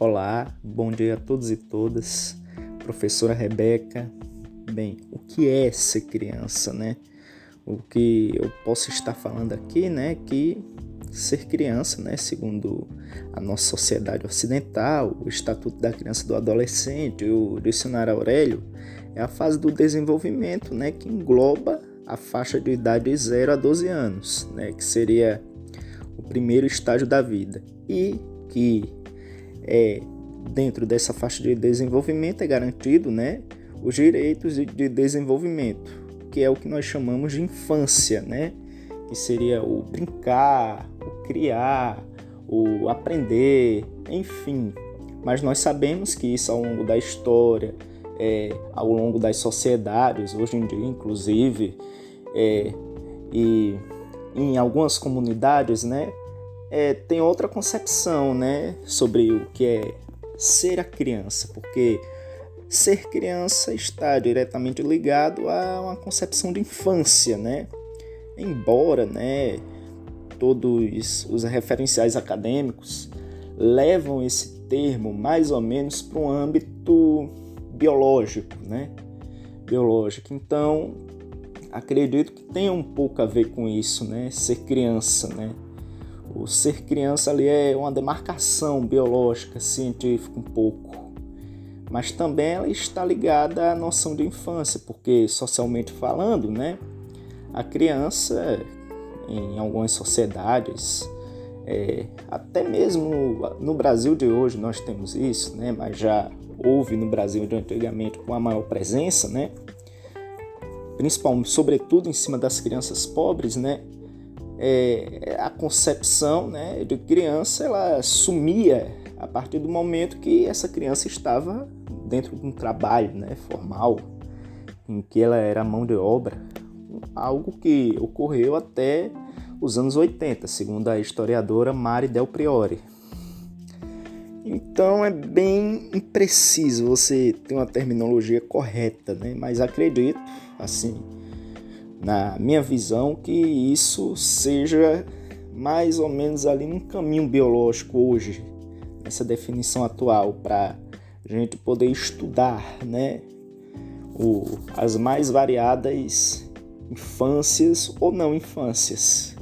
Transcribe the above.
Olá, bom dia a todos e todas. Professora Rebeca. Bem, o que é ser criança, né? O que eu posso estar falando aqui, né, que ser criança, né, segundo a nossa sociedade ocidental, o Estatuto da Criança e do Adolescente, o Dicionário Aurélio, é a fase do desenvolvimento, né, que engloba a faixa de idade de 0 a 12 anos, né, que seria o primeiro estágio da vida. E que é, dentro dessa faixa de desenvolvimento é garantido né, os direitos de desenvolvimento, que é o que nós chamamos de infância, né? que seria o brincar, o criar, o aprender, enfim. Mas nós sabemos que isso ao longo da história, é, ao longo das sociedades, hoje em dia, inclusive, é, e em algumas comunidades, né, é, tem outra concepção, né, sobre o que é ser a criança, porque ser criança está diretamente ligado a uma concepção de infância, né? Embora, né, todos os referenciais acadêmicos levam esse termo mais ou menos para um âmbito biológico, né? Biológico. Então, acredito que tem um pouco a ver com isso, né? Ser criança, né? O ser criança ali é uma demarcação biológica, científica um pouco. Mas também ela está ligada à noção de infância, porque socialmente falando, né, a criança em algumas sociedades, é, até mesmo no Brasil de hoje nós temos isso, né, mas já houve no Brasil de antigamente com a maior presença, né, principalmente, sobretudo em cima das crianças pobres, né, é, a concepção né, de criança ela sumia a partir do momento que essa criança estava dentro de um trabalho né, formal, em que ela era mão de obra, algo que ocorreu até os anos 80, segundo a historiadora Mari Del Priori. Então é bem impreciso você ter uma terminologia correta, né? mas acredito, assim, na minha visão, que isso seja mais ou menos ali num caminho biológico hoje, essa definição atual, para a gente poder estudar né, o, as mais variadas infâncias ou não infâncias.